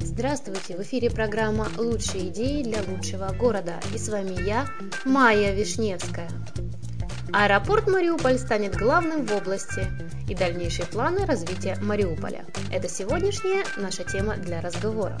Здравствуйте! В эфире программа «Лучшие идеи для лучшего города» и с вами я, Майя Вишневская. Аэропорт Мариуполь станет главным в области и дальнейшие планы развития Мариуполя. Это сегодняшняя наша тема для разговора.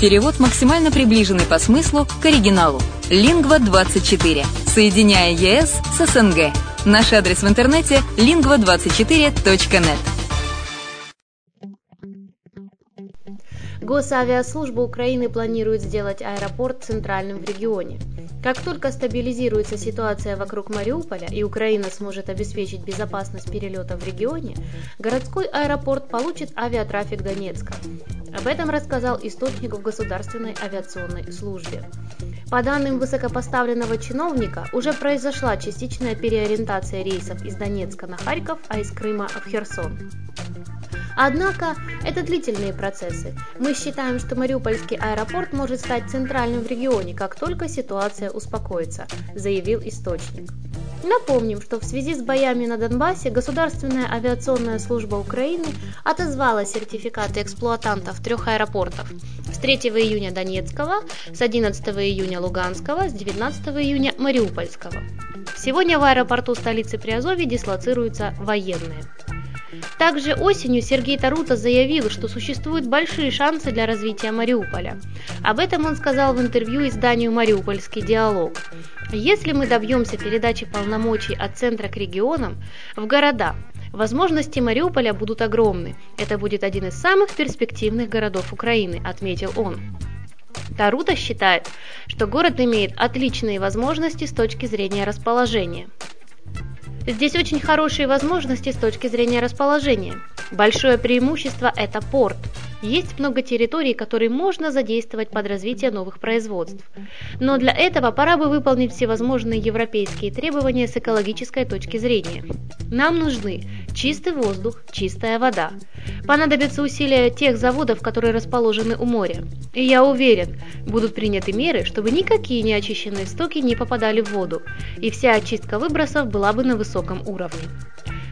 Перевод максимально приближенный по смыслу к оригиналу. Лингва24. Соединяя ЕС с СНГ. Наш адрес в интернете lingva24.net. Госавиаслужба Украины планирует сделать аэропорт центральным в регионе. Как только стабилизируется ситуация вокруг Мариуполя и Украина сможет обеспечить безопасность перелета в регионе, городской аэропорт получит авиатрафик Донецка. Об этом рассказал источник в Государственной авиационной службе. По данным высокопоставленного чиновника, уже произошла частичная переориентация рейсов из Донецка на Харьков, а из Крыма в Херсон. Однако это длительные процессы. Мы считаем, что Мариупольский аэропорт может стать центральным в регионе, как только ситуация успокоится, заявил источник. Напомним, что в связи с боями на Донбассе Государственная авиационная служба Украины отозвала сертификаты эксплуатантов трех аэропортов с 3 июня Донецкого, с 11 июня Луганского, с 19 июня Мариупольского. Сегодня в аэропорту столицы Приазовья дислоцируются военные. Также осенью Сергей Тарута заявил, что существуют большие шансы для развития Мариуполя. Об этом он сказал в интервью изданию «Мариупольский диалог». Если мы добьемся передачи полномочий от центра к регионам, в города, Возможности Мариуполя будут огромны. Это будет один из самых перспективных городов Украины, отметил он. Тарута считает, что город имеет отличные возможности с точки зрения расположения. Здесь очень хорошие возможности с точки зрения расположения. Большое преимущество – это порт. Есть много территорий, которые можно задействовать под развитие новых производств. Но для этого пора бы выполнить всевозможные европейские требования с экологической точки зрения. Нам нужны чистый воздух, чистая вода. Понадобятся усилия тех заводов, которые расположены у моря. И я уверен, будут приняты меры, чтобы никакие неочищенные стоки не попадали в воду, и вся очистка выбросов была бы на высоком уровне.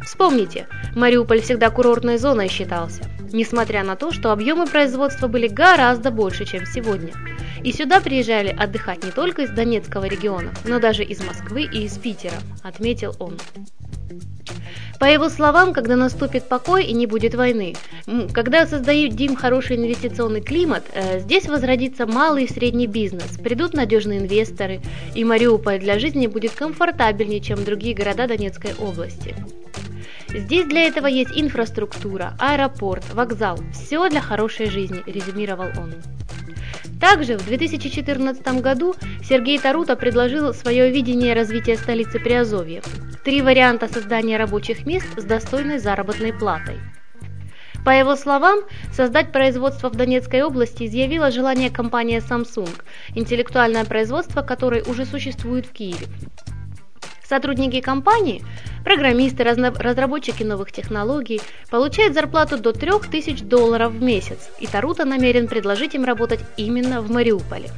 Вспомните, Мариуполь всегда курортной зоной считался, несмотря на то, что объемы производства были гораздо больше, чем сегодня. И сюда приезжали отдыхать не только из Донецкого региона, но даже из Москвы и из Питера, отметил он. По его словам, когда наступит покой и не будет войны, когда создадим хороший инвестиционный климат, э, здесь возродится малый и средний бизнес, придут надежные инвесторы, и Мариуполь для жизни будет комфортабельнее, чем другие города Донецкой области. Здесь для этого есть инфраструктура, аэропорт, вокзал. Все для хорошей жизни, резюмировал он. Также в 2014 году Сергей Тарута предложил свое видение развития столицы Приазовья. Три варианта создания рабочих мест с достойной заработной платой. По его словам, создать производство в Донецкой области изъявила желание компания Samsung, интеллектуальное производство которой уже существует в Киеве. Сотрудники компании, программисты, разработчики новых технологий получают зарплату до 3000 долларов в месяц, и Тарута намерен предложить им работать именно в Мариуполе.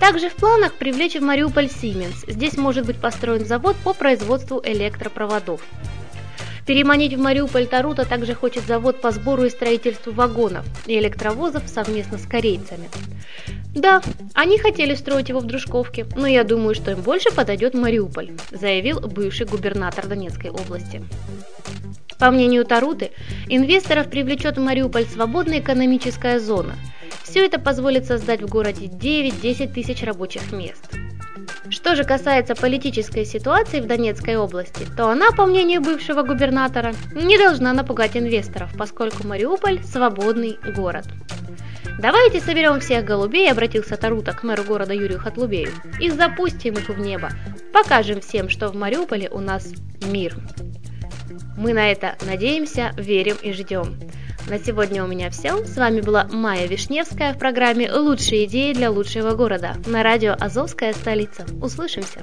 Также в планах привлечь в Мариуполь Siemens. Здесь может быть построен завод по производству электропроводов. Переманить в Мариуполь Тарута также хочет завод по сбору и строительству вагонов и электровозов совместно с корейцами. Да, они хотели строить его в Дружковке, но я думаю, что им больше подойдет Мариуполь, заявил бывший губернатор Донецкой области. По мнению Таруты, инвесторов привлечет в Мариуполь свободная экономическая зона. Все это позволит создать в городе 9-10 тысяч рабочих мест. Что же касается политической ситуации в Донецкой области, то она, по мнению бывшего губернатора, не должна напугать инвесторов, поскольку Мариуполь – свободный город. Давайте соберем всех голубей, обратился Тарута к мэру города Юрию Хатлубею, и запустим их в небо. Покажем всем, что в Мариуполе у нас мир. Мы на это надеемся, верим и ждем. На сегодня у меня все. С вами была Майя Вишневская в программе «Лучшие идеи для лучшего города» на радио «Азовская столица». Услышимся!